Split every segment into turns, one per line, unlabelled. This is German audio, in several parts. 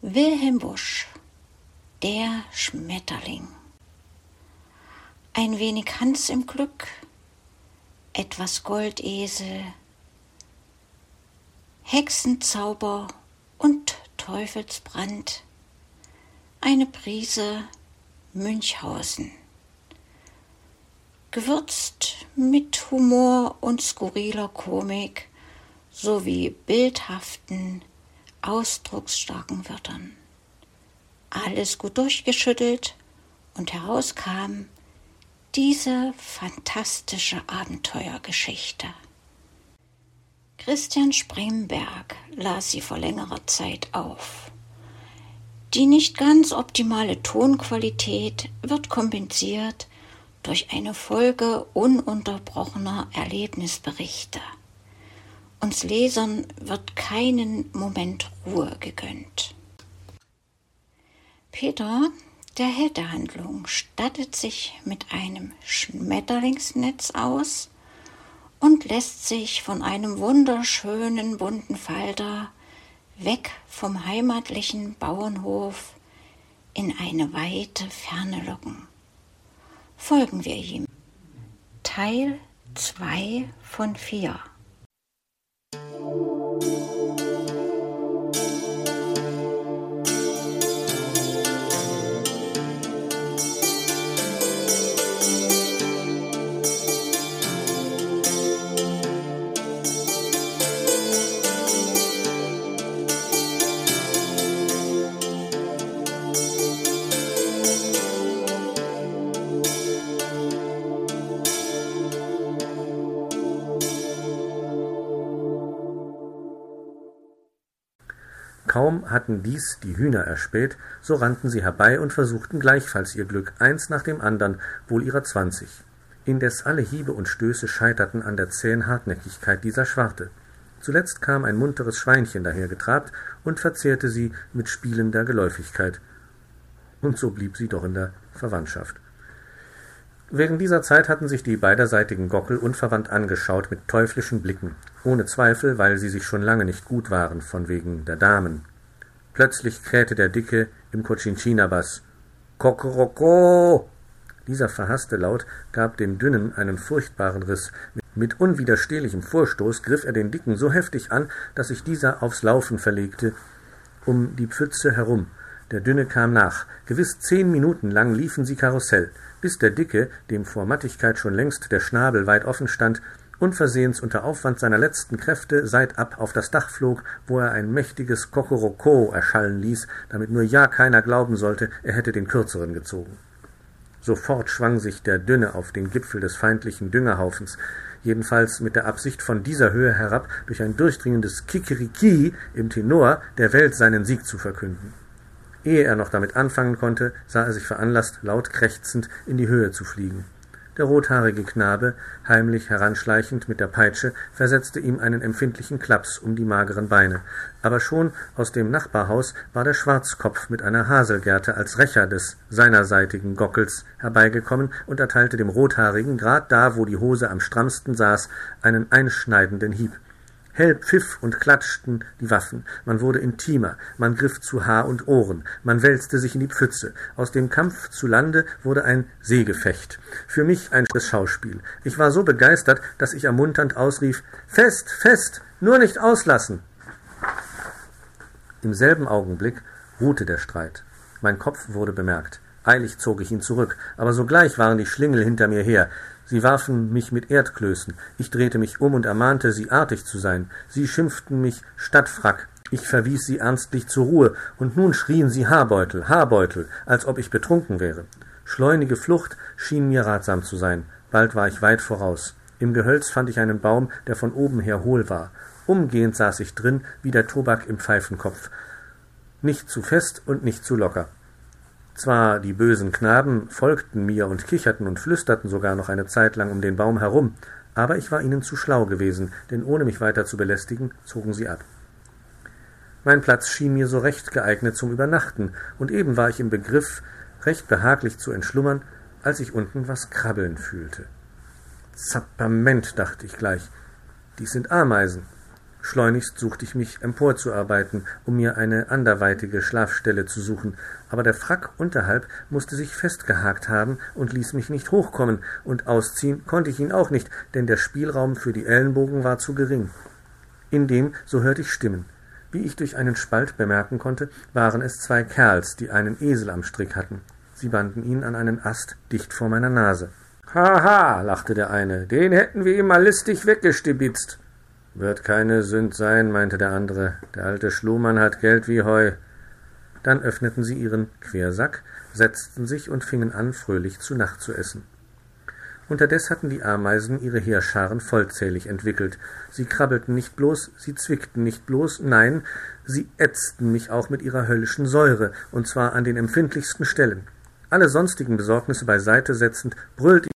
Wilhelm Busch Der Schmetterling Ein wenig Hans im Glück, etwas Goldesel, Hexenzauber und Teufelsbrand, eine Prise Münchhausen. Gewürzt mit Humor und skurriler Komik sowie bildhaften, ausdrucksstarken Wörtern. Alles gut durchgeschüttelt und herauskam diese fantastische Abenteuergeschichte. Christian Spremberg las sie vor längerer Zeit auf. Die nicht ganz optimale Tonqualität wird kompensiert durch eine Folge ununterbrochener Erlebnisberichte. Uns Lesern wird keinen Moment Ruhe gegönnt. Peter, der Held der Handlung, stattet sich mit einem Schmetterlingsnetz aus und lässt sich von einem wunderschönen bunten Falter weg vom heimatlichen Bauernhof in eine weite Ferne locken. Folgen wir ihm. Teil 2 von 4 Thank you.
Kaum hatten dies die Hühner erspäht, so rannten sie herbei und versuchten gleichfalls ihr Glück, eins nach dem andern, wohl ihrer zwanzig. Indes alle Hiebe und Stöße scheiterten an der zähen Hartnäckigkeit dieser Schwarte. Zuletzt kam ein munteres Schweinchen dahergetrabt und verzehrte sie mit spielender Geläufigkeit. Und so blieb sie doch in der Verwandtschaft. Während dieser Zeit hatten sich die beiderseitigen Gockel unverwandt angeschaut mit teuflischen Blicken, ohne Zweifel, weil sie sich schon lange nicht gut waren, von wegen der Damen. Plötzlich krähte der Dicke im Cochinchina-Bass. Kokoroko! Dieser verhasste Laut gab dem Dünnen einen furchtbaren Riss. Mit unwiderstehlichem Vorstoß griff er den Dicken so heftig an, dass sich dieser aufs Laufen verlegte, um die Pfütze herum. Der Dünne kam nach. Gewiss zehn Minuten lang liefen sie Karussell bis der Dicke, dem vor Mattigkeit schon längst der Schnabel weit offen stand, unversehens unter Aufwand seiner letzten Kräfte seitab auf das Dach flog, wo er ein mächtiges Kokoroko erschallen ließ, damit nur ja keiner glauben sollte, er hätte den kürzeren gezogen. Sofort schwang sich der Dünne auf den Gipfel des feindlichen Düngerhaufens, jedenfalls mit der Absicht, von dieser Höhe herab durch ein durchdringendes Kikeriki im Tenor der Welt seinen Sieg zu verkünden. Ehe er noch damit anfangen konnte, sah er sich veranlasst, laut krächzend in die Höhe zu fliegen. Der rothaarige Knabe, heimlich heranschleichend mit der Peitsche, versetzte ihm einen empfindlichen Klaps um die mageren Beine. Aber schon aus dem Nachbarhaus war der Schwarzkopf mit einer Haselgerte als Rächer des seinerseitigen Gockels herbeigekommen und erteilte dem Rothaarigen, grad da, wo die Hose am strammsten saß, einen einschneidenden Hieb. Hell pfiff und klatschten die Waffen, man wurde intimer, man griff zu Haar und Ohren, man wälzte sich in die Pfütze. Aus dem Kampf zu Lande wurde ein Seegefecht. Für mich ein Schauspiel. Ich war so begeistert, dass ich ermunternd ausrief Fest, fest, nur nicht auslassen. Im selben Augenblick ruhte der Streit. Mein Kopf wurde bemerkt. Eilig zog ich ihn zurück, aber sogleich waren die Schlingel hinter mir her. Sie warfen mich mit Erdklößen. Ich drehte mich um und ermahnte sie, artig zu sein. Sie schimpften mich Stadtfrack. Ich verwies sie ernstlich zur Ruhe, und nun schrien sie Haarbeutel, Haarbeutel, als ob ich betrunken wäre. Schleunige Flucht schien mir ratsam zu sein. Bald war ich weit voraus. Im Gehölz fand ich einen Baum, der von oben her hohl war. Umgehend saß ich drin, wie der Tobak im Pfeifenkopf. Nicht zu fest und nicht zu locker. Zwar die bösen Knaben folgten mir und kicherten und flüsterten sogar noch eine Zeit lang um den Baum herum, aber ich war ihnen zu schlau gewesen, denn ohne mich weiter zu belästigen, zogen sie ab. Mein Platz schien mir so recht geeignet zum Übernachten, und eben war ich im Begriff, recht behaglich zu entschlummern, als ich unten was krabbeln fühlte. Zappament, dachte ich gleich, dies sind Ameisen. Schleunigst suchte ich mich emporzuarbeiten, um mir eine anderweitige Schlafstelle zu suchen, aber der Frack unterhalb musste sich festgehakt haben und ließ mich nicht hochkommen, und ausziehen konnte ich ihn auch nicht, denn der Spielraum für die Ellenbogen war zu gering. Indem, so hörte ich Stimmen. Wie ich durch einen Spalt bemerken konnte, waren es zwei Kerls, die einen Esel am Strick hatten. Sie banden ihn an einen Ast dicht vor meiner Nase. Haha, lachte der eine, den hätten wir ihm mal listig weggestibitzt. Wird keine Sünd sein, meinte der andere. Der alte Schlumann hat Geld wie Heu. Dann öffneten sie ihren Quersack, setzten sich und fingen an, fröhlich zu Nacht zu essen. Unterdes hatten die Ameisen ihre Heerscharen vollzählig entwickelt. Sie krabbelten nicht bloß, sie zwickten nicht bloß, nein, sie ätzten mich auch mit ihrer höllischen Säure, und zwar an den empfindlichsten Stellen. Alle sonstigen Besorgnisse beiseite setzend, brüllte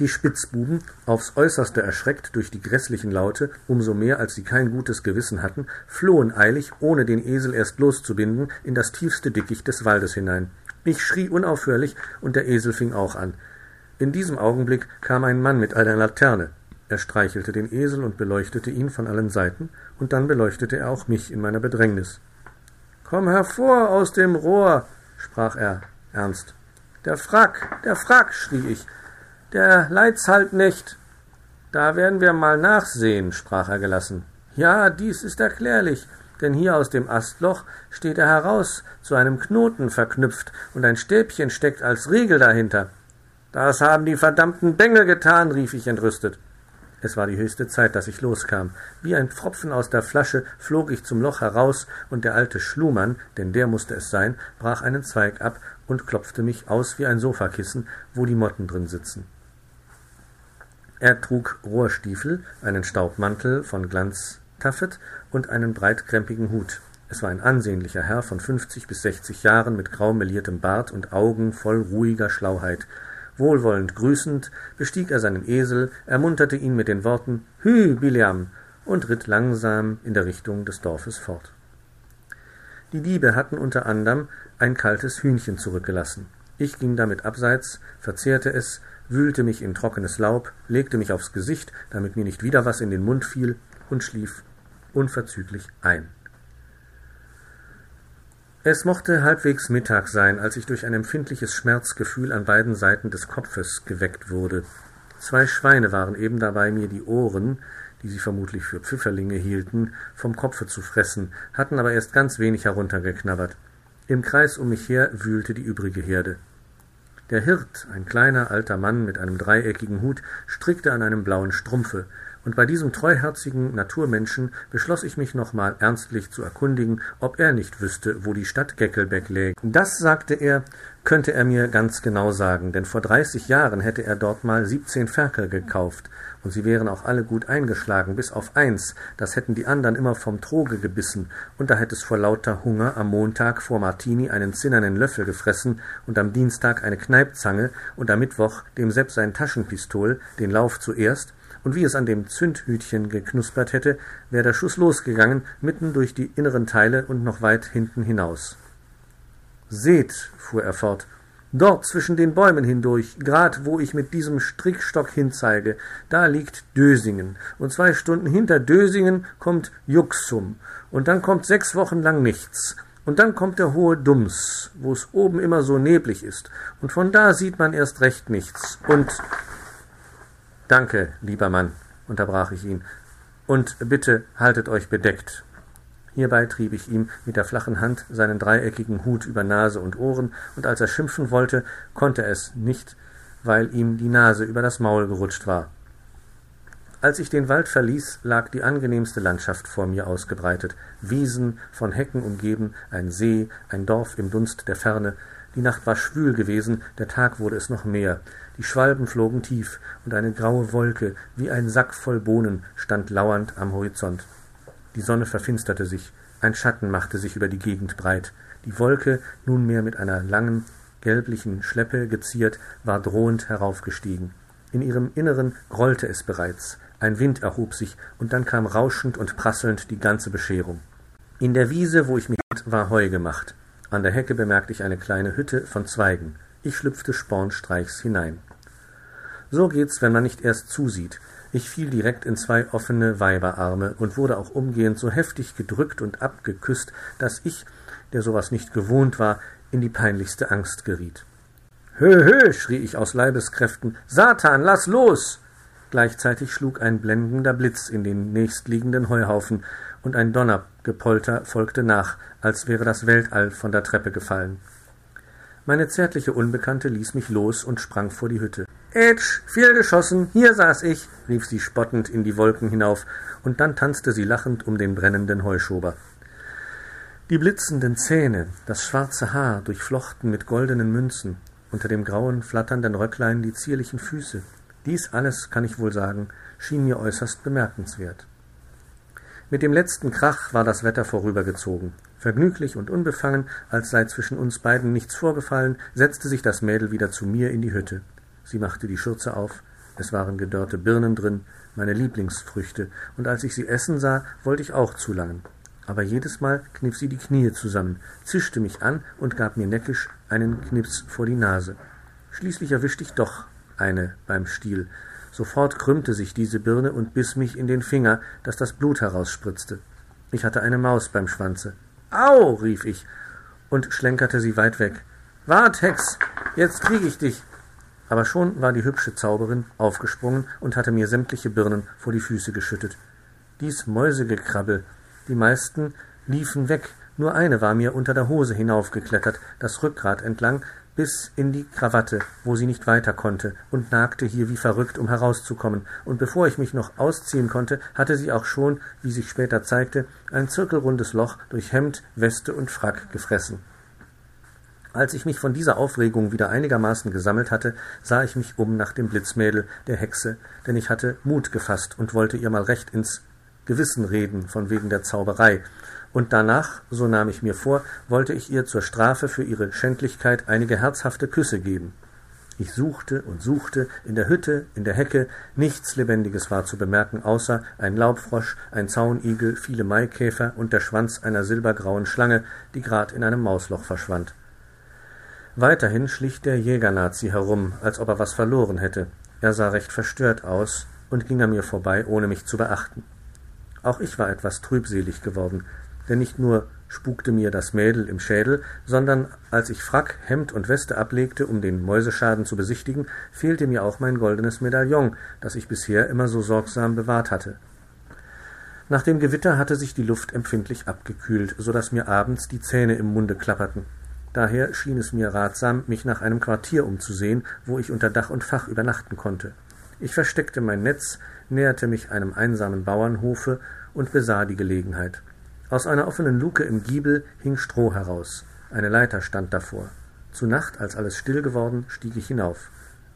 die Spitzbuben, aufs äußerste erschreckt durch die grässlichen Laute, umso mehr als sie kein gutes Gewissen hatten, flohen eilig, ohne den Esel erst loszubinden, in das tiefste Dickicht des Waldes hinein. Ich schrie unaufhörlich, und der Esel fing auch an. In diesem Augenblick kam ein Mann mit einer Laterne. Er streichelte den Esel und beleuchtete ihn von allen Seiten, und dann beleuchtete er auch mich in meiner Bedrängnis. Komm hervor aus dem Rohr, sprach er ernst. Der Frack, der Frack, schrie ich, der leid's halt nicht. Da werden wir mal nachsehen, sprach er gelassen. Ja, dies ist erklärlich, denn hier aus dem Astloch steht er heraus, zu einem Knoten verknüpft, und ein Stäbchen steckt als Riegel dahinter. Das haben die verdammten Bengel getan, rief ich entrüstet. Es war die höchste Zeit, dass ich loskam. Wie ein Pfropfen aus der Flasche flog ich zum Loch heraus, und der alte Schlumann, denn der musste es sein, brach einen Zweig ab und klopfte mich aus wie ein Sofakissen, wo die Motten drin sitzen. Er trug Rohrstiefel, einen Staubmantel von Glanztaffet und einen breitkrempigen Hut. Es war ein ansehnlicher Herr von fünfzig bis sechzig Jahren mit grau meliertem Bart und Augen voll ruhiger Schlauheit. Wohlwollend grüßend bestieg er seinen Esel, ermunterte ihn mit den Worten Hü, Biliam, und ritt langsam in der Richtung des Dorfes fort. Die Diebe hatten unter anderem ein kaltes Hühnchen zurückgelassen. Ich ging damit abseits, verzehrte es, wühlte mich in trockenes Laub, legte mich aufs Gesicht, damit mir nicht wieder was in den Mund fiel, und schlief unverzüglich ein. Es mochte halbwegs Mittag sein, als ich durch ein empfindliches Schmerzgefühl an beiden Seiten des Kopfes geweckt wurde. Zwei Schweine waren eben dabei, mir die Ohren, die sie vermutlich für Pfifferlinge hielten, vom Kopfe zu fressen, hatten aber erst ganz wenig heruntergeknabbert. Im Kreis um mich her wühlte die übrige Herde. Der Hirt, ein kleiner alter Mann mit einem dreieckigen Hut, strickte an einem blauen Strumpfe, und bei diesem treuherzigen Naturmenschen beschloss ich mich nochmal ernstlich zu erkundigen, ob er nicht wüsste, wo die Stadt Geckelbeck läge. Das, sagte er, könnte er mir ganz genau sagen, denn vor dreißig Jahren hätte er dort mal siebzehn Ferkel gekauft, und sie wären auch alle gut eingeschlagen, bis auf eins, das hätten die andern immer vom Troge gebissen, und da hätte es vor lauter Hunger am Montag vor Martini einen zinnernen Löffel gefressen und am Dienstag eine Kneipzange und am Mittwoch dem Sepp sein Taschenpistol, den Lauf zuerst, und wie es an dem Zündhütchen geknuspert hätte, wäre der Schuss losgegangen, mitten durch die inneren Teile und noch weit hinten hinaus. Seht, fuhr er fort, dort zwischen den Bäumen hindurch, grad wo ich mit diesem Strickstock hinzeige, da liegt Dösingen, und zwei Stunden hinter Dösingen kommt Juxum, und dann kommt sechs Wochen lang nichts, und dann kommt der hohe Dums, wo es oben immer so neblig ist, und von da sieht man erst recht nichts, und Danke, lieber Mann, unterbrach ich ihn, und bitte haltet euch bedeckt. Hierbei trieb ich ihm mit der flachen Hand seinen dreieckigen Hut über Nase und Ohren, und als er schimpfen wollte, konnte er es nicht, weil ihm die Nase über das Maul gerutscht war. Als ich den Wald verließ, lag die angenehmste Landschaft vor mir ausgebreitet, Wiesen, von Hecken umgeben, ein See, ein Dorf im Dunst der Ferne, die Nacht war schwül gewesen, der Tag wurde es noch mehr. Die Schwalben flogen tief, und eine graue Wolke, wie ein Sack voll Bohnen, stand lauernd am Horizont. Die Sonne verfinsterte sich, ein Schatten machte sich über die Gegend breit. Die Wolke, nunmehr mit einer langen, gelblichen Schleppe geziert, war drohend heraufgestiegen. In ihrem Inneren grollte es bereits, ein Wind erhob sich, und dann kam rauschend und prasselnd die ganze Bescherung. In der Wiese, wo ich mich war Heu gemacht. An der Hecke bemerkte ich eine kleine Hütte von Zweigen. Ich schlüpfte spornstreichs hinein. So geht's, wenn man nicht erst zusieht. Ich fiel direkt in zwei offene Weiberarme und wurde auch umgehend so heftig gedrückt und abgeküsst, dass ich, der sowas nicht gewohnt war, in die peinlichste Angst geriet. Hö, hö, schrie ich aus Leibeskräften, Satan, lass los! Gleichzeitig schlug ein blendender Blitz in den nächstliegenden Heuhaufen, und ein Donnergepolter folgte nach, als wäre das Weltall von der Treppe gefallen. Meine zärtliche Unbekannte ließ mich los und sprang vor die Hütte. Ätsch, fehlgeschossen, hier saß ich, rief sie spottend in die Wolken hinauf, und dann tanzte sie lachend um den brennenden Heuschober. Die blitzenden Zähne, das schwarze Haar, durchflochten mit goldenen Münzen, unter dem grauen, flatternden Röcklein die zierlichen Füße, dies alles, kann ich wohl sagen, schien mir äußerst bemerkenswert. Mit dem letzten Krach war das Wetter vorübergezogen. Vergnüglich und unbefangen, als sei zwischen uns beiden nichts vorgefallen, setzte sich das Mädel wieder zu mir in die Hütte. Sie machte die Schürze auf, es waren gedörrte Birnen drin, meine Lieblingsfrüchte, und als ich sie essen sah, wollte ich auch zulangen. Aber jedes Mal kniff sie die Knie zusammen, zischte mich an und gab mir neckisch einen Knips vor die Nase. Schließlich erwischte ich doch eine beim Stiel. Sofort krümmte sich diese Birne und biss mich in den Finger, dass das Blut herausspritzte. Ich hatte eine Maus beim Schwanze. Au! rief ich und schlenkerte sie weit weg. Wart, Hex, jetzt krieg ich dich! Aber schon war die hübsche Zauberin aufgesprungen und hatte mir sämtliche Birnen vor die Füße geschüttet. Dies Mäusegekrabbel, die meisten liefen weg, nur eine war mir unter der Hose hinaufgeklettert, das Rückgrat entlang, bis in die Krawatte, wo sie nicht weiter konnte, und nagte hier wie verrückt, um herauszukommen, und bevor ich mich noch ausziehen konnte, hatte sie auch schon, wie sich später zeigte, ein zirkelrundes Loch durch Hemd, Weste und Frack gefressen. Als ich mich von dieser Aufregung wieder einigermaßen gesammelt hatte, sah ich mich um nach dem Blitzmädel, der Hexe, denn ich hatte Mut gefasst und wollte ihr mal recht ins Gewissen reden von wegen der Zauberei, und danach, so nahm ich mir vor, wollte ich ihr zur Strafe für ihre Schändlichkeit einige herzhafte Küsse geben. Ich suchte und suchte, in der Hütte, in der Hecke, nichts Lebendiges war zu bemerken, außer ein Laubfrosch, ein Zaunigel, viele Maikäfer und der Schwanz einer silbergrauen Schlange, die grad in einem Mausloch verschwand. Weiterhin schlich der Jägernazi herum, als ob er was verloren hätte. Er sah recht verstört aus und ging an mir vorbei, ohne mich zu beachten. Auch ich war etwas trübselig geworden denn nicht nur spukte mir das Mädel im Schädel, sondern als ich Frack, Hemd und Weste ablegte, um den Mäuseschaden zu besichtigen, fehlte mir auch mein goldenes Medaillon, das ich bisher immer so sorgsam bewahrt hatte. Nach dem Gewitter hatte sich die Luft empfindlich abgekühlt, so dass mir abends die Zähne im Munde klapperten. Daher schien es mir ratsam, mich nach einem Quartier umzusehen, wo ich unter Dach und Fach übernachten konnte. Ich versteckte mein Netz, näherte mich einem einsamen Bauernhofe und besah die Gelegenheit. Aus einer offenen Luke im Giebel hing Stroh heraus. Eine Leiter stand davor. Zu Nacht, als alles still geworden, stieg ich hinauf.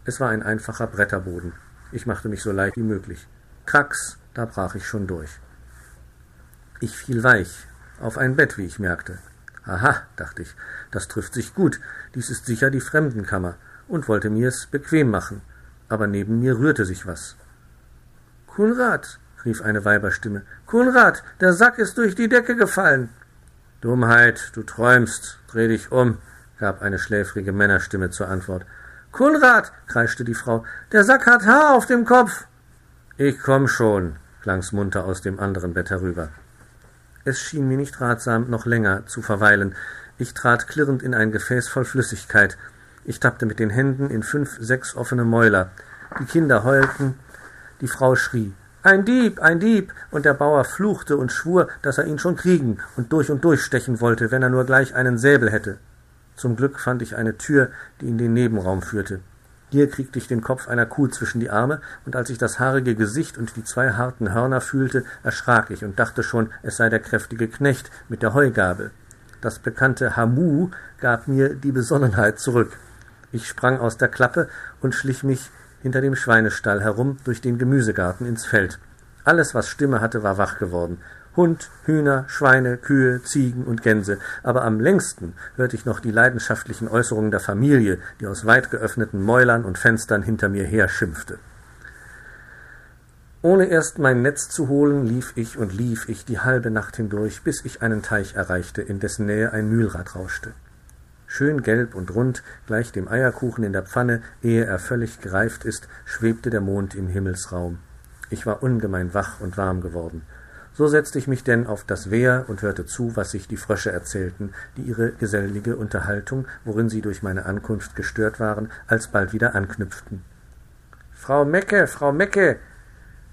Es war ein einfacher Bretterboden. Ich machte mich so leicht wie möglich. Kracks, da brach ich schon durch. Ich fiel weich, auf ein Bett, wie ich merkte. Aha, dachte ich, das trifft sich gut, dies ist sicher die Fremdenkammer, und wollte mir's bequem machen, aber neben mir rührte sich was. Kunrad, rief eine Weiberstimme. Kunrad, der Sack ist durch die Decke gefallen. Dummheit, du träumst, dreh dich um, gab eine schläfrige Männerstimme zur Antwort. Kunrad, kreischte die Frau, der Sack hat Haar auf dem Kopf. Ich komm schon, klang's munter aus dem anderen Bett herüber. Es schien mir nicht ratsam, noch länger zu verweilen. Ich trat klirrend in ein Gefäß voll Flüssigkeit. Ich tappte mit den Händen in fünf, sechs offene Mäuler. Die Kinder heulten, die Frau schrie. Ein Dieb, ein Dieb! Und der Bauer fluchte und schwur, dass er ihn schon kriegen und durch und durch stechen wollte, wenn er nur gleich einen Säbel hätte. Zum Glück fand ich eine Tür, die in den Nebenraum führte. Hier kriegte ich den Kopf einer Kuh zwischen die Arme, und als ich das haarige Gesicht und die zwei harten Hörner fühlte, erschrak ich und dachte schon, es sei der kräftige Knecht mit der Heugabel. Das bekannte Hamu gab mir die Besonnenheit zurück. Ich sprang aus der Klappe und schlich mich hinter dem Schweinestall herum durch den Gemüsegarten ins Feld. Alles, was Stimme hatte, war wach geworden. Hund, Hühner, Schweine, Kühe, Ziegen und Gänse, aber am längsten hörte ich noch die leidenschaftlichen Äußerungen der Familie, die aus weit geöffneten Mäulern und Fenstern hinter mir her schimpfte. Ohne erst mein Netz zu holen, lief ich und lief ich die halbe Nacht hindurch, bis ich einen Teich erreichte, in dessen Nähe ein Mühlrad rauschte schön gelb und rund, gleich dem Eierkuchen in der Pfanne, ehe er völlig gereift ist, schwebte der Mond im Himmelsraum. Ich war ungemein wach und warm geworden. So setzte ich mich denn auf das Wehr und hörte zu, was sich die Frösche erzählten, die ihre gesellige Unterhaltung, worin sie durch meine Ankunft gestört waren, alsbald wieder anknüpften. Frau Mecke, Frau Mecke,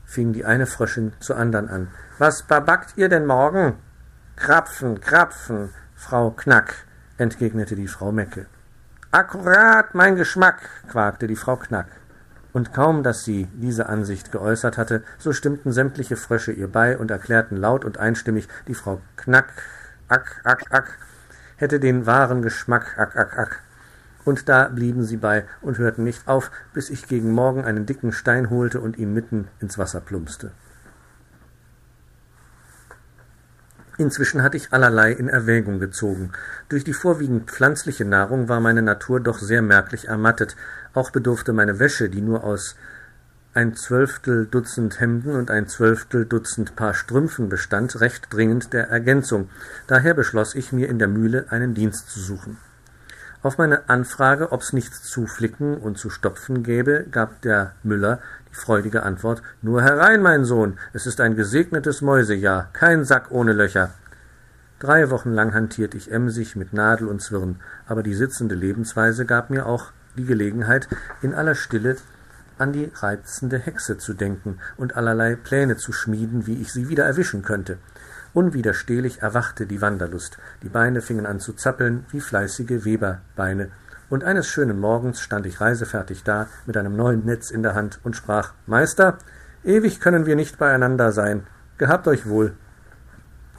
fing die eine Fröschin zur andern an. Was babackt ihr denn morgen? Krapfen, Krapfen, Frau Knack, entgegnete die Frau Mecke. Akkurat mein Geschmack, quakte die Frau Knack und kaum dass sie diese Ansicht geäußert hatte, so stimmten sämtliche Frösche ihr bei und erklärten laut und einstimmig, die Frau Knack, ack, ack, ack, hätte den wahren Geschmack, ack, ack, ack. Und da blieben sie bei und hörten nicht auf, bis ich gegen Morgen einen dicken Stein holte und ihn mitten ins Wasser plumpste. Inzwischen hatte ich allerlei in Erwägung gezogen. Durch die vorwiegend pflanzliche Nahrung war meine Natur doch sehr merklich ermattet, auch bedurfte meine Wäsche, die nur aus ein Zwölftel Dutzend Hemden und ein Zwölftel Dutzend Paar Strümpfen bestand, recht dringend der Ergänzung. Daher beschloss ich, mir in der Mühle einen Dienst zu suchen. Auf meine Anfrage, ob's nichts zu flicken und zu stopfen gäbe, gab der Müller die freudige Antwort Nur herein, mein Sohn, es ist ein gesegnetes Mäusejahr, kein Sack ohne Löcher. Drei Wochen lang hantiert ich emsig mit Nadel und Zwirn, aber die sitzende Lebensweise gab mir auch die Gelegenheit, in aller Stille an die reizende Hexe zu denken und allerlei Pläne zu schmieden, wie ich sie wieder erwischen könnte. Unwiderstehlich erwachte die Wanderlust, die Beine fingen an zu zappeln wie fleißige Weberbeine, und eines schönen Morgens stand ich reisefertig da mit einem neuen Netz in der Hand und sprach Meister, ewig können wir nicht beieinander sein. Gehabt euch wohl.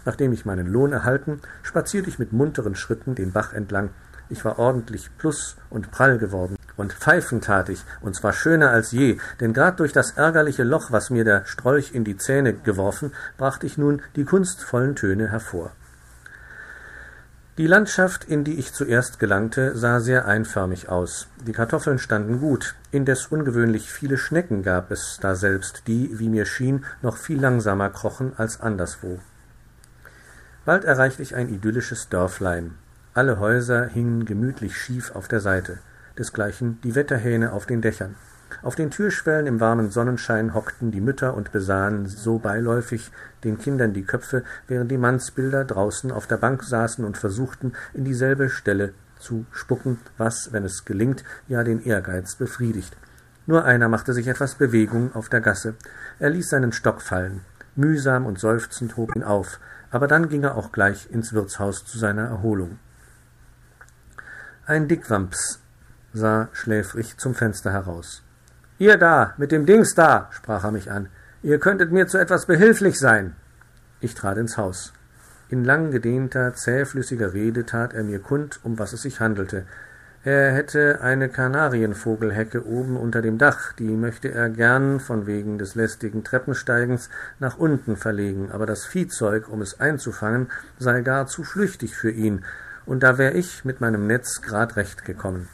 Nachdem ich meinen Lohn erhalten, spazierte ich mit munteren Schritten den Bach entlang ich war ordentlich plus und prall geworden. Und pfeifen tat ich, und zwar schöner als je, denn grad durch das ärgerliche Loch, was mir der Strolch in die Zähne geworfen, brachte ich nun die kunstvollen Töne hervor. Die Landschaft, in die ich zuerst gelangte, sah sehr einförmig aus. Die Kartoffeln standen gut, indes ungewöhnlich viele Schnecken gab es daselbst, die, wie mir schien, noch viel langsamer krochen als anderswo. Bald erreichte ich ein idyllisches Dörflein. Alle Häuser hingen gemütlich schief auf der Seite, desgleichen die Wetterhähne auf den Dächern. Auf den Türschwellen im warmen Sonnenschein hockten die Mütter und besahen so beiläufig den Kindern die Köpfe, während die Mannsbilder draußen auf der Bank saßen und versuchten, in dieselbe Stelle zu spucken, was, wenn es gelingt, ja den Ehrgeiz befriedigt. Nur einer machte sich etwas Bewegung auf der Gasse. Er ließ seinen Stock fallen. Mühsam und seufzend hob ihn auf, aber dann ging er auch gleich ins Wirtshaus zu seiner Erholung. Ein Dickwamps sah schläfrig zum Fenster heraus. Ihr da, mit dem Dings da, sprach er mich an. Ihr könntet mir zu etwas behilflich sein. Ich trat ins Haus. In lang gedehnter, zähflüssiger Rede tat er mir kund, um was es sich handelte. Er hätte eine Kanarienvogelhecke oben unter dem Dach, die möchte er gern, von wegen des lästigen Treppensteigens, nach unten verlegen, aber das Viehzeug, um es einzufangen, sei gar zu flüchtig für ihn, und da wär ich mit meinem Netz grad recht gekommen.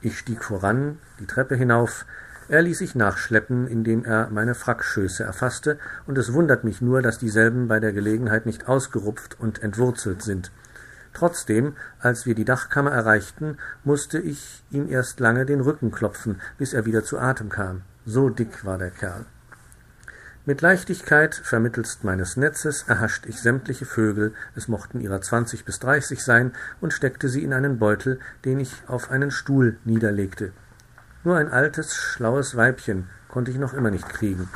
Ich stieg voran, die Treppe hinauf, er ließ sich nachschleppen, indem er meine Frackschöße erfasste, und es wundert mich nur, dass dieselben bei der Gelegenheit nicht ausgerupft und entwurzelt sind. Trotzdem, als wir die Dachkammer erreichten, musste ich ihm erst lange den Rücken klopfen, bis er wieder zu Atem kam. So dick war der Kerl. Mit Leichtigkeit vermittelst meines Netzes erhascht ich sämtliche Vögel, es mochten ihrer zwanzig bis dreißig sein, und steckte sie in einen Beutel, den ich auf einen Stuhl niederlegte. Nur ein altes, schlaues Weibchen konnte ich noch immer nicht kriegen.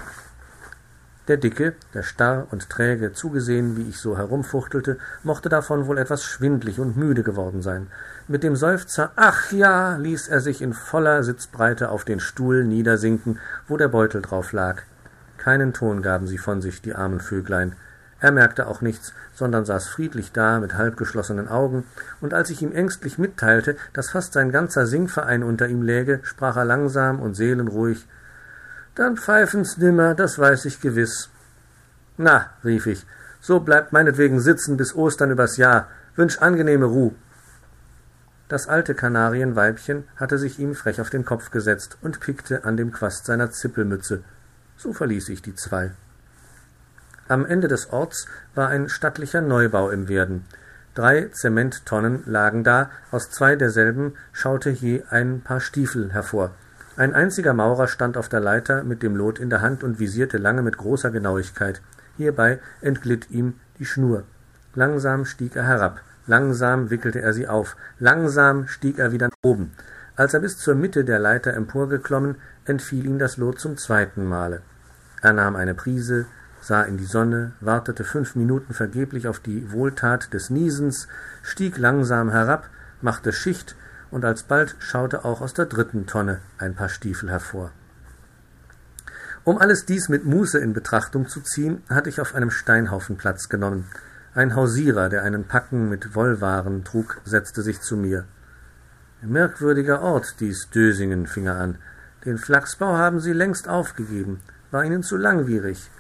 Der Dicke, der starr und träge zugesehen, wie ich so herumfuchtelte, mochte davon wohl etwas schwindlig und müde geworden sein. Mit dem Seufzer Ach ja ließ er sich in voller Sitzbreite auf den Stuhl niedersinken, wo der Beutel drauf lag. Keinen Ton gaben sie von sich, die armen Vöglein. Er merkte auch nichts, sondern saß friedlich da mit halbgeschlossenen Augen, und als ich ihm ängstlich mitteilte, dass fast sein ganzer Singverein unter ihm läge, sprach er langsam und seelenruhig Dann pfeifen's nimmer, das weiß ich gewiss. Na, rief ich, so bleibt meinetwegen sitzen bis Ostern übers Jahr, wünsch angenehme Ruh. Das alte Kanarienweibchen hatte sich ihm frech auf den Kopf gesetzt und pickte an dem Quast seiner Zippelmütze, so verließ ich die zwei. Am Ende des Orts war ein stattlicher Neubau im Werden. Drei Zementtonnen lagen da, aus zwei derselben schaute je ein paar Stiefel hervor. Ein einziger Maurer stand auf der Leiter mit dem Lot in der Hand und visierte lange mit großer Genauigkeit. Hierbei entglitt ihm die Schnur. Langsam stieg er herab, langsam wickelte er sie auf, langsam stieg er wieder nach oben. Als er bis zur Mitte der Leiter emporgeklommen, entfiel ihm das Lot zum zweiten Male. Er nahm eine Prise, sah in die Sonne, wartete fünf Minuten vergeblich auf die Wohltat des Niesens, stieg langsam herab, machte Schicht, und alsbald schaute auch aus der dritten Tonne ein paar Stiefel hervor. Um alles dies mit Muße in Betrachtung zu ziehen, hatte ich auf einem Steinhaufen Platz genommen. Ein Hausierer, der einen Packen mit Wollwaren trug, setzte sich zu mir. Merkwürdiger Ort, dies Dösingen, fing er an. Den Flachsbau haben Sie längst aufgegeben. War Ihnen zu langwierig.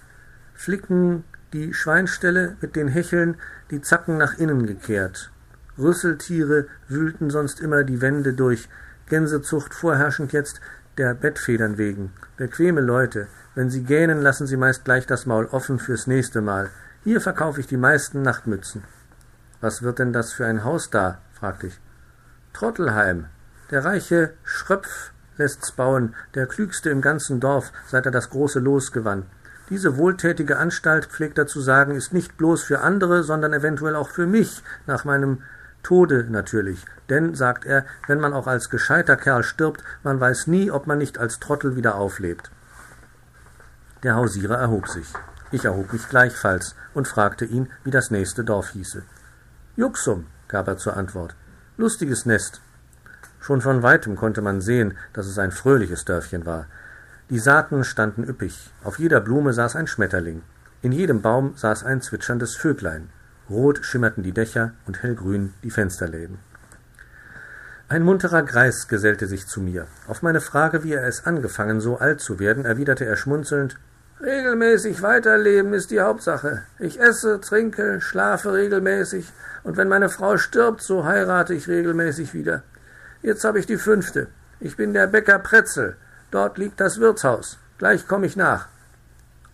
Flicken die Schweinställe mit den Hecheln, die Zacken nach innen gekehrt. Rüsseltiere wühlten sonst immer die Wände durch, Gänsezucht vorherrschend jetzt der Bettfedern wegen. Bequeme Leute, wenn sie gähnen, lassen sie meist gleich das Maul offen fürs nächste Mal. Hier verkaufe ich die meisten Nachtmützen. Was wird denn das für ein Haus da? fragte ich. Trottelheim. Der reiche Schröpf lässt's bauen, der klügste im ganzen Dorf, seit er das große Los gewann. Diese wohltätige Anstalt, pflegt er zu sagen, ist nicht bloß für andere, sondern eventuell auch für mich, nach meinem Tode natürlich. Denn, sagt er, wenn man auch als gescheiter Kerl stirbt, man weiß nie, ob man nicht als Trottel wieder auflebt. Der Hausierer erhob sich. Ich erhob mich gleichfalls und fragte ihn, wie das nächste Dorf hieße. Juxum, gab er zur Antwort. Lustiges Nest. Schon von weitem konnte man sehen, dass es ein fröhliches Dörfchen war. Die Saaten standen üppig, auf jeder Blume saß ein Schmetterling, in jedem Baum saß ein zwitscherndes Vöglein. Rot schimmerten die Dächer und hellgrün die Fensterläden. Ein munterer Greis gesellte sich zu mir. Auf meine Frage, wie er es angefangen, so alt zu werden, erwiderte er schmunzelnd Regelmäßig weiterleben ist die Hauptsache. Ich esse, trinke, schlafe regelmäßig, und wenn meine Frau stirbt, so heirate ich regelmäßig wieder. Jetzt habe ich die fünfte. Ich bin der Bäcker Pretzel. Dort liegt das Wirtshaus. Gleich komme ich nach.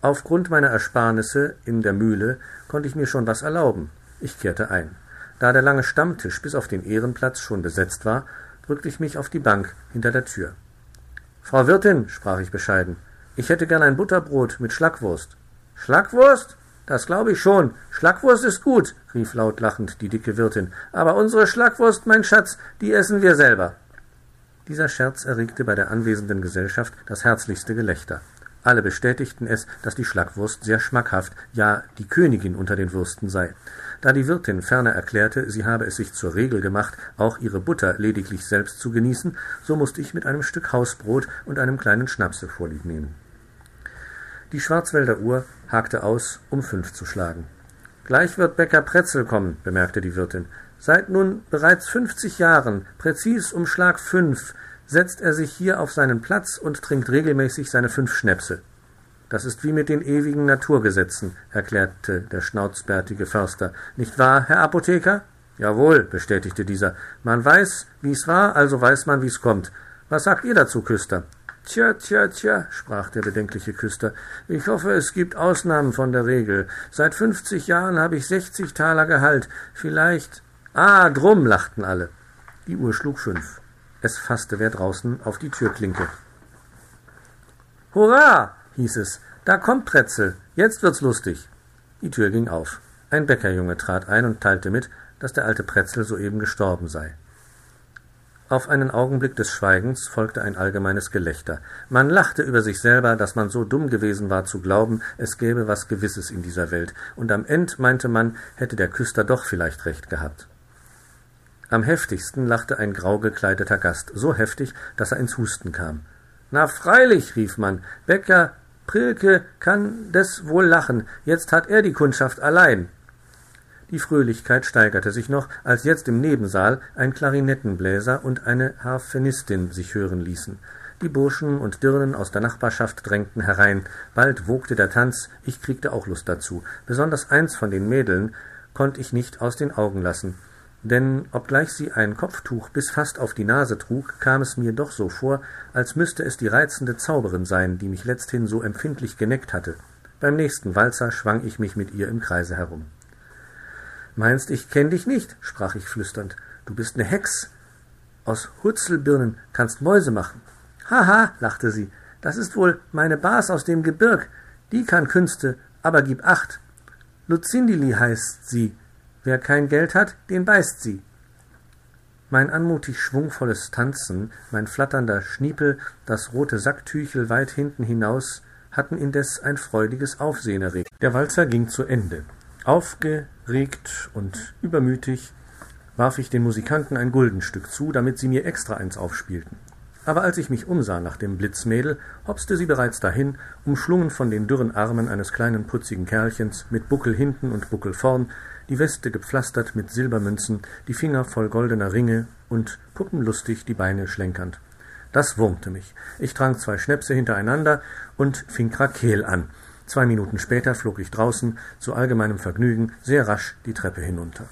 Aufgrund meiner Ersparnisse in der Mühle konnte ich mir schon was erlauben. Ich kehrte ein. Da der lange Stammtisch bis auf den Ehrenplatz schon besetzt war, drückte ich mich auf die Bank hinter der Tür. Frau Wirtin, sprach ich bescheiden, ich hätte gern ein Butterbrot mit Schlackwurst. Schlackwurst? Das glaube ich schon. Schlackwurst ist gut, rief laut lachend die dicke Wirtin. Aber unsere Schlackwurst, mein Schatz, die essen wir selber. Dieser Scherz erregte bei der anwesenden Gesellschaft das herzlichste Gelächter. Alle bestätigten es, dass die Schlackwurst sehr schmackhaft, ja die Königin unter den Würsten sei. Da die Wirtin ferner erklärte, sie habe es sich zur Regel gemacht, auch ihre Butter lediglich selbst zu genießen, so musste ich mit einem Stück Hausbrot und einem kleinen Schnapse vorlieb nehmen. Die Schwarzwälder Uhr hakte aus, um fünf zu schlagen. Gleich wird Bäcker Pretzel kommen, bemerkte die Wirtin. Seit nun bereits fünfzig Jahren, präzis um Schlag fünf, setzt er sich hier auf seinen Platz und trinkt regelmäßig seine fünf Schnäpse. Das ist wie mit den ewigen Naturgesetzen, erklärte der schnauzbärtige Förster. Nicht wahr, Herr Apotheker? Jawohl, bestätigte dieser. Man weiß, wie's war, also weiß man, wie's kommt. Was sagt ihr dazu, Küster? Tja, tja, tja, sprach der bedenkliche Küster. Ich hoffe, es gibt Ausnahmen von der Regel. Seit fünfzig Jahren habe ich sechzig Taler Gehalt. Vielleicht. Ah, drum, lachten alle. Die Uhr schlug fünf. Es fasste wer draußen auf die Türklinke. Hurra! hieß es. Da kommt Pretzel. Jetzt wird's lustig. Die Tür ging auf. Ein Bäckerjunge trat ein und teilte mit, dass der alte Pretzel soeben gestorben sei. Auf einen Augenblick des Schweigens folgte ein allgemeines Gelächter. Man lachte über sich selber, dass man so dumm gewesen war zu glauben, es gäbe was Gewisses in dieser Welt, und am End meinte man, hätte der Küster doch vielleicht recht gehabt. Am heftigsten lachte ein grau gekleideter Gast, so heftig, dass er ins Husten kam. Na freilich, rief man, Bäcker Prilke kann des wohl lachen, jetzt hat er die Kundschaft allein. Die Fröhlichkeit steigerte sich noch, als jetzt im Nebensaal ein Klarinettenbläser und eine Harfenistin sich hören ließen. Die Burschen und Dirnen aus der Nachbarschaft drängten herein. Bald wogte der Tanz, ich kriegte auch Lust dazu. Besonders eins von den Mädeln konnt ich nicht aus den Augen lassen denn obgleich sie ein Kopftuch bis fast auf die Nase trug, kam es mir doch so vor, als müsste es die reizende Zauberin sein, die mich letzthin so empfindlich geneckt hatte. Beim nächsten Walzer schwang ich mich mit ihr im Kreise herum. Meinst, ich kenn dich nicht? sprach ich flüsternd. Du bist ne Hex. Aus Hutzelbirnen kannst Mäuse machen. Haha, lachte sie, das ist wohl meine Bas aus dem Gebirg. Die kann Künste, aber gib acht. Luzindili heißt sie. Wer kein Geld hat, den beißt sie. Mein anmutig schwungvolles Tanzen, mein flatternder Schniepel, das rote Sacktüchel weit hinten hinaus, hatten indes ein freudiges Aufsehen erregt. Der Walzer ging zu Ende. Aufgeregt und übermütig warf ich den Musikanten ein Guldenstück zu, damit sie mir extra eins aufspielten. Aber als ich mich umsah nach dem Blitzmädel, hopste sie bereits dahin, umschlungen von den dürren Armen eines kleinen putzigen Kerlchens, mit Buckel hinten und Buckel vorn, die Weste gepflastert mit Silbermünzen, die Finger voll goldener Ringe und puppenlustig die Beine schlenkernd. Das wurmte mich. Ich trank zwei Schnäpse hintereinander und fing Krakel an. Zwei Minuten später flog ich draußen, zu allgemeinem Vergnügen, sehr rasch die Treppe hinunter.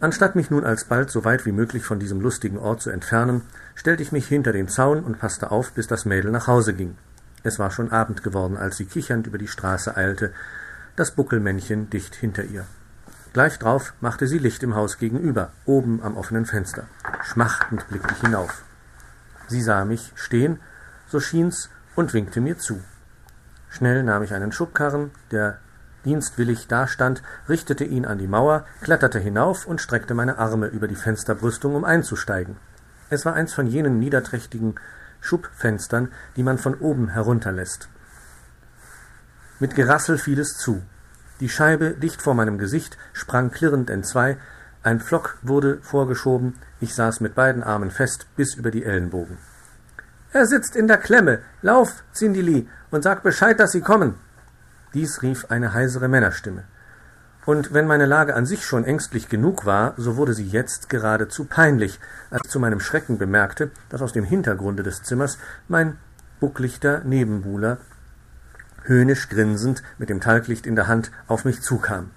Anstatt mich nun alsbald so weit wie möglich von diesem lustigen Ort zu entfernen, stellte ich mich hinter den Zaun und passte auf, bis das Mädel nach Hause ging. Es war schon Abend geworden, als sie kichernd über die Straße eilte, das Buckelmännchen dicht hinter ihr. Gleich drauf machte sie Licht im Haus gegenüber, oben am offenen Fenster. Schmachtend blickte ich hinauf. Sie sah mich stehen, so schien's, und winkte mir zu. Schnell nahm ich einen Schubkarren, der dienstwillig dastand, richtete ihn an die Mauer, kletterte hinauf und streckte meine Arme über die Fensterbrüstung, um einzusteigen. Es war eins von jenen niederträchtigen Schubfenstern, die man von oben herunterlässt. Mit Gerassel fiel es zu. Die Scheibe dicht vor meinem Gesicht sprang klirrend entzwei, ein Pflock wurde vorgeschoben, ich saß mit beiden Armen fest bis über die Ellenbogen. Er sitzt in der Klemme. Lauf, Zindili, und sag Bescheid, dass Sie kommen. Dies rief eine heisere Männerstimme. Und wenn meine Lage an sich schon ängstlich genug war, so wurde sie jetzt geradezu peinlich, als ich zu meinem Schrecken bemerkte, dass aus dem Hintergrunde des Zimmers mein bucklichter Nebenbuhler höhnisch grinsend mit dem Talglicht in der Hand auf mich zukam.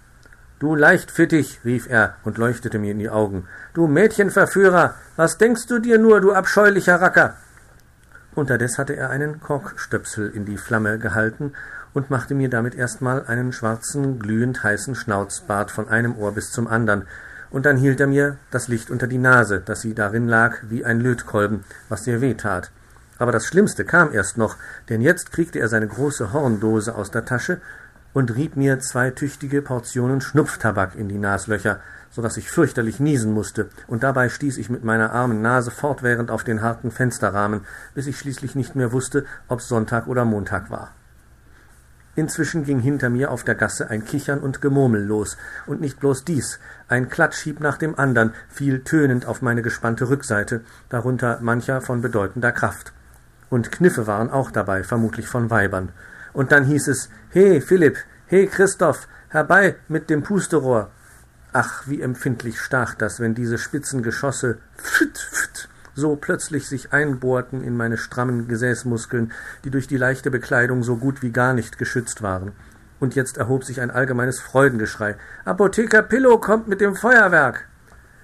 Du Leichtfittig, rief er und leuchtete mir in die Augen. Du Mädchenverführer, was denkst du dir nur, du abscheulicher Racker? Unterdes hatte er einen Korkstöpsel in die Flamme gehalten und machte mir damit erstmal einen schwarzen, glühend heißen Schnauzbart von einem Ohr bis zum andern, und dann hielt er mir das Licht unter die Nase, dass sie darin lag wie ein Lötkolben, was sehr weh tat. Aber das Schlimmste kam erst noch, denn jetzt kriegte er seine große Horndose aus der Tasche und rieb mir zwei tüchtige Portionen Schnupftabak in die Naslöcher, so dass ich fürchterlich niesen musste, und dabei stieß ich mit meiner armen Nase fortwährend auf den harten Fensterrahmen, bis ich schließlich nicht mehr wusste, ob Sonntag oder Montag war. Inzwischen ging hinter mir auf der Gasse ein Kichern und Gemurmel los, und nicht bloß dies, ein Klatschhieb nach dem andern fiel tönend auf meine gespannte Rückseite, darunter mancher von bedeutender Kraft. Und Kniffe waren auch dabei, vermutlich von Weibern. Und dann hieß es, He, Philipp, he, Christoph, herbei mit dem Pusterohr. Ach, wie empfindlich stach das, wenn diese spitzen Geschosse pft, pft, so plötzlich sich einbohrten in meine strammen Gesäßmuskeln, die durch die leichte Bekleidung so gut wie gar nicht geschützt waren. Und jetzt erhob sich ein allgemeines Freudengeschrei. Apotheker Pillow kommt mit dem Feuerwerk!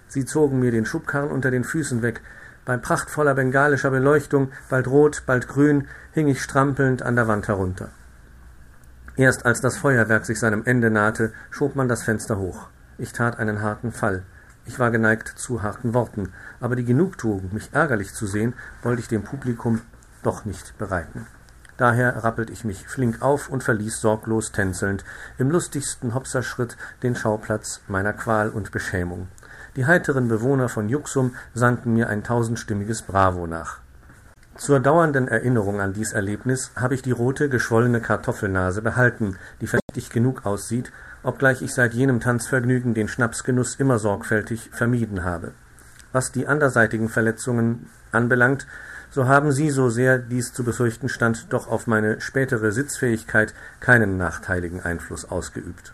Sie zogen mir den Schubkarren unter den Füßen weg, bei prachtvoller bengalischer Beleuchtung, bald rot, bald grün, hing ich strampelnd an der Wand herunter. Erst als das Feuerwerk sich seinem Ende nahte, schob man das Fenster hoch. Ich tat einen harten Fall. Ich war geneigt zu harten Worten, aber die Genugtuung, mich ärgerlich zu sehen, wollte ich dem Publikum doch nicht bereiten. Daher rappelt ich mich flink auf und verließ sorglos tänzelnd im lustigsten Hopserschritt den Schauplatz meiner Qual und Beschämung. Die heiteren Bewohner von Juxum sandten mir ein tausendstimmiges Bravo nach. Zur dauernden Erinnerung an dies Erlebnis habe ich die rote, geschwollene Kartoffelnase behalten, die verdächtig genug aussieht, obgleich ich seit jenem Tanzvergnügen den Schnapsgenuss immer sorgfältig vermieden habe. Was die anderseitigen Verletzungen anbelangt, so haben sie, so sehr dies zu befürchten stand, doch auf meine spätere Sitzfähigkeit keinen nachteiligen Einfluss ausgeübt.